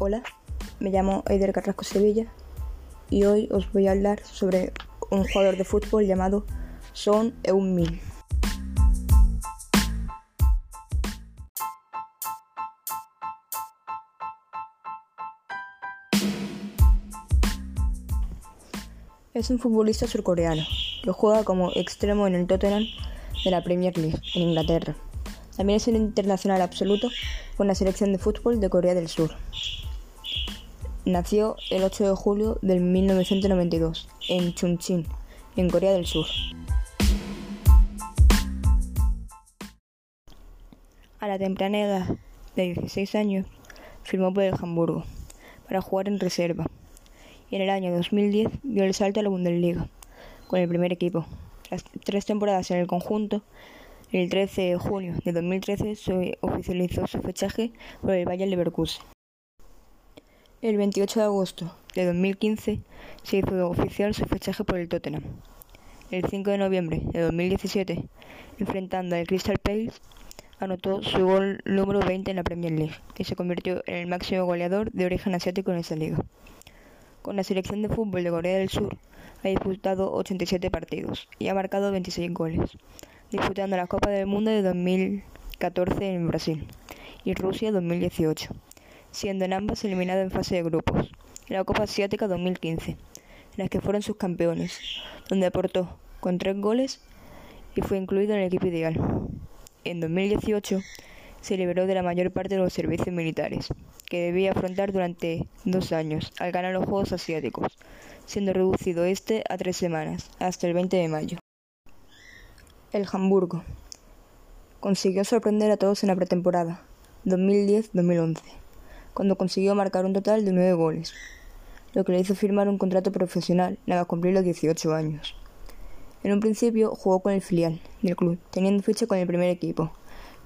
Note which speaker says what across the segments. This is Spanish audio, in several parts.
Speaker 1: Hola, me llamo Eider Carrasco Sevilla y hoy os voy a hablar sobre un jugador de fútbol llamado Son Heung-min. Es un futbolista surcoreano que juega como extremo en el Tottenham de la Premier League en Inglaterra. También es un internacional absoluto con la selección de fútbol de Corea del Sur. Nació el 8 de julio de 1992 en Chungcheon, en Corea del Sur. A la temprana edad de 16 años, firmó por el Hamburgo para jugar en reserva y en el año 2010 dio el salto a la Bundesliga con el primer equipo. Tras tres temporadas en el conjunto, el 13 de junio de 2013 se oficializó su fichaje por el Bayern Leverkusen. El 28 de agosto de 2015 se hizo oficial su fichaje por el Tottenham. El 5 de noviembre de 2017, enfrentando al Crystal Palace, anotó su gol número 20 en la Premier League y se convirtió en el máximo goleador de origen asiático en esa liga. Con la selección de fútbol de Corea del Sur ha disputado 87 partidos y ha marcado 26 goles, disputando la Copa del Mundo de 2014 en Brasil y Rusia 2018, siendo en ambas eliminado en fase de grupos, en la Copa Asiática 2015, en las que fueron sus campeones, donde aportó con tres goles y fue incluido en el equipo ideal. En 2018 se liberó de la mayor parte de los servicios militares, que debía afrontar durante dos años al ganar los Juegos Asiáticos, siendo reducido este a tres semanas, hasta el 20 de mayo. El Hamburgo consiguió sorprender a todos en la pretemporada 2010-2011, cuando consiguió marcar un total de nueve goles, lo que le hizo firmar un contrato profesional nada cumplir los 18 años. En un principio jugó con el filial del club, teniendo ficha con el primer equipo,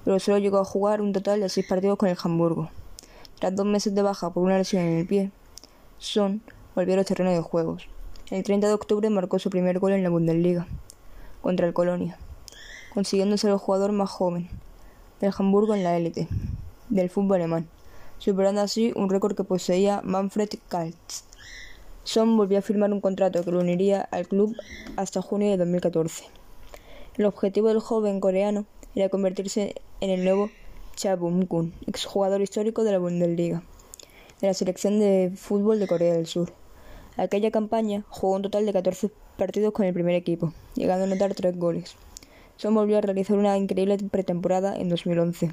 Speaker 1: pero solo llegó a jugar un total de seis partidos con el Hamburgo. Tras dos meses de baja por una lesión en el pie, Son volvió a los terrenos de juegos. El 30 de octubre marcó su primer gol en la Bundesliga, contra el Colonia, consiguiendo ser el jugador más joven del Hamburgo en la élite del fútbol alemán, superando así un récord que poseía Manfred Kaltz. Son volvió a firmar un contrato que lo uniría al club hasta junio de 2014. El objetivo del joven coreano era convertirse en el nuevo Cha Bum-kun, exjugador histórico de la Bundesliga, de la selección de fútbol de Corea del Sur. Aquella campaña jugó un total de 14 partidos con el primer equipo, llegando a anotar 3 goles. Son volvió a realizar una increíble pretemporada en 2011,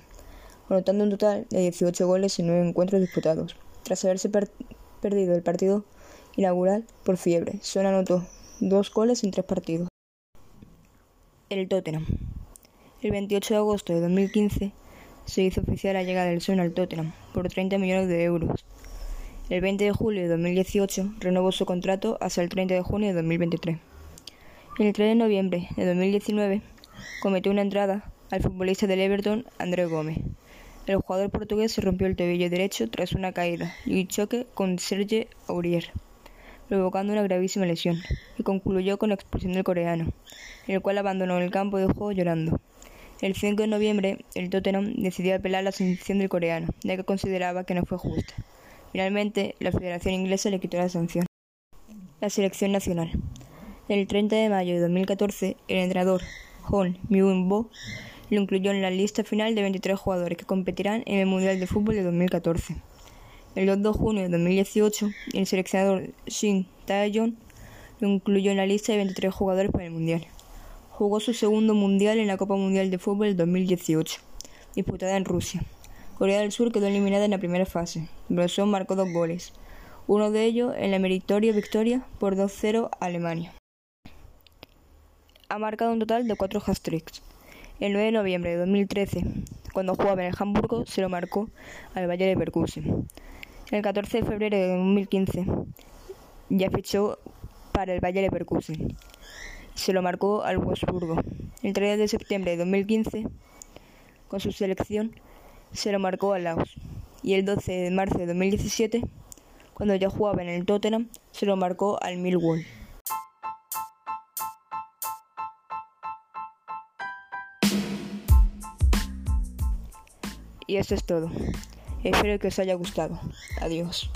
Speaker 1: anotando un total de 18 goles en 9 encuentros disputados. Tras haberse perdido el partido inaugural por fiebre, Son anotó 2 goles en 3 partidos. El Tottenham. El 28 de agosto de 2015 se hizo oficial la llegada del Son al Tottenham por 30 millones de euros. El 20 de julio de 2018 renovó su contrato hasta el 30 de junio de 2023. El 3 de noviembre de 2019 cometió una entrada al futbolista del Everton André Gómez. El jugador portugués se rompió el tobillo derecho tras una caída y un choque con Serge Aurier, provocando una gravísima lesión, y concluyó con la expulsión del coreano, el cual abandonó el campo de juego llorando. El 5 de noviembre, el Tottenham decidió apelar la sanción del coreano, ya que consideraba que no fue justa. Finalmente, la Federación Inglesa le quitó la sanción. La selección nacional. El 30 de mayo de 2014, el entrenador Hon Myung-bo lo incluyó en la lista final de 23 jugadores que competirán en el Mundial de Fútbol de 2014. El 2 de junio de 2018, el seleccionador Shin Tae-jong lo incluyó en la lista de 23 jugadores para el Mundial. Jugó su segundo mundial en la Copa Mundial de Fútbol 2018, disputada en Rusia. Corea del Sur quedó eliminada en la primera fase. Brosón marcó dos goles, uno de ellos en la meritoria victoria por 2-0 a Alemania. Ha marcado un total de cuatro hat-tricks. El 9 de noviembre de 2013, cuando jugaba en el Hamburgo, se lo marcó al Bayer Leverkusen. El 14 de febrero de 2015, ya fichó para el Bayer Leverkusen se lo marcó al Wolfsburgo. El 3 de septiembre de 2015, con su selección, se lo marcó al Laos. Y el 12 de marzo de 2017, cuando ya jugaba en el Tottenham, se lo marcó al Millwall. Y eso es todo. Espero que os haya gustado. Adiós.